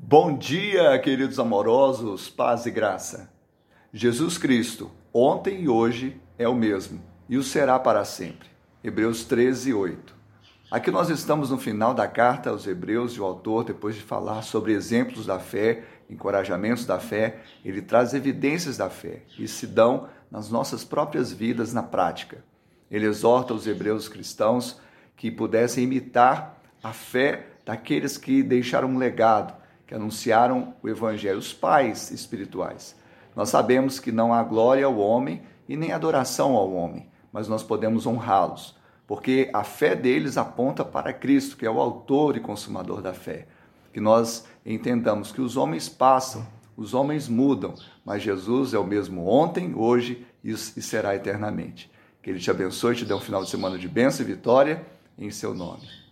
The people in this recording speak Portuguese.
Bom dia, queridos amorosos, paz e graça. Jesus Cristo, ontem e hoje, é o mesmo e o será para sempre. Hebreus 13, 8. Aqui nós estamos no final da carta aos Hebreus e o autor, depois de falar sobre exemplos da fé, encorajamentos da fé, ele traz evidências da fé e se dão nas nossas próprias vidas na prática. Ele exorta os hebreus cristãos que pudessem imitar a fé daqueles que deixaram um legado, que anunciaram o Evangelho, os pais espirituais. Nós sabemos que não há glória ao homem e nem adoração ao homem, mas nós podemos honrá-los, porque a fé deles aponta para Cristo, que é o autor e consumador da fé. Que nós entendamos que os homens passam, os homens mudam, mas Jesus é o mesmo ontem, hoje e será eternamente. Que Ele te abençoe e te dê um final de semana de bênção e vitória em seu nome.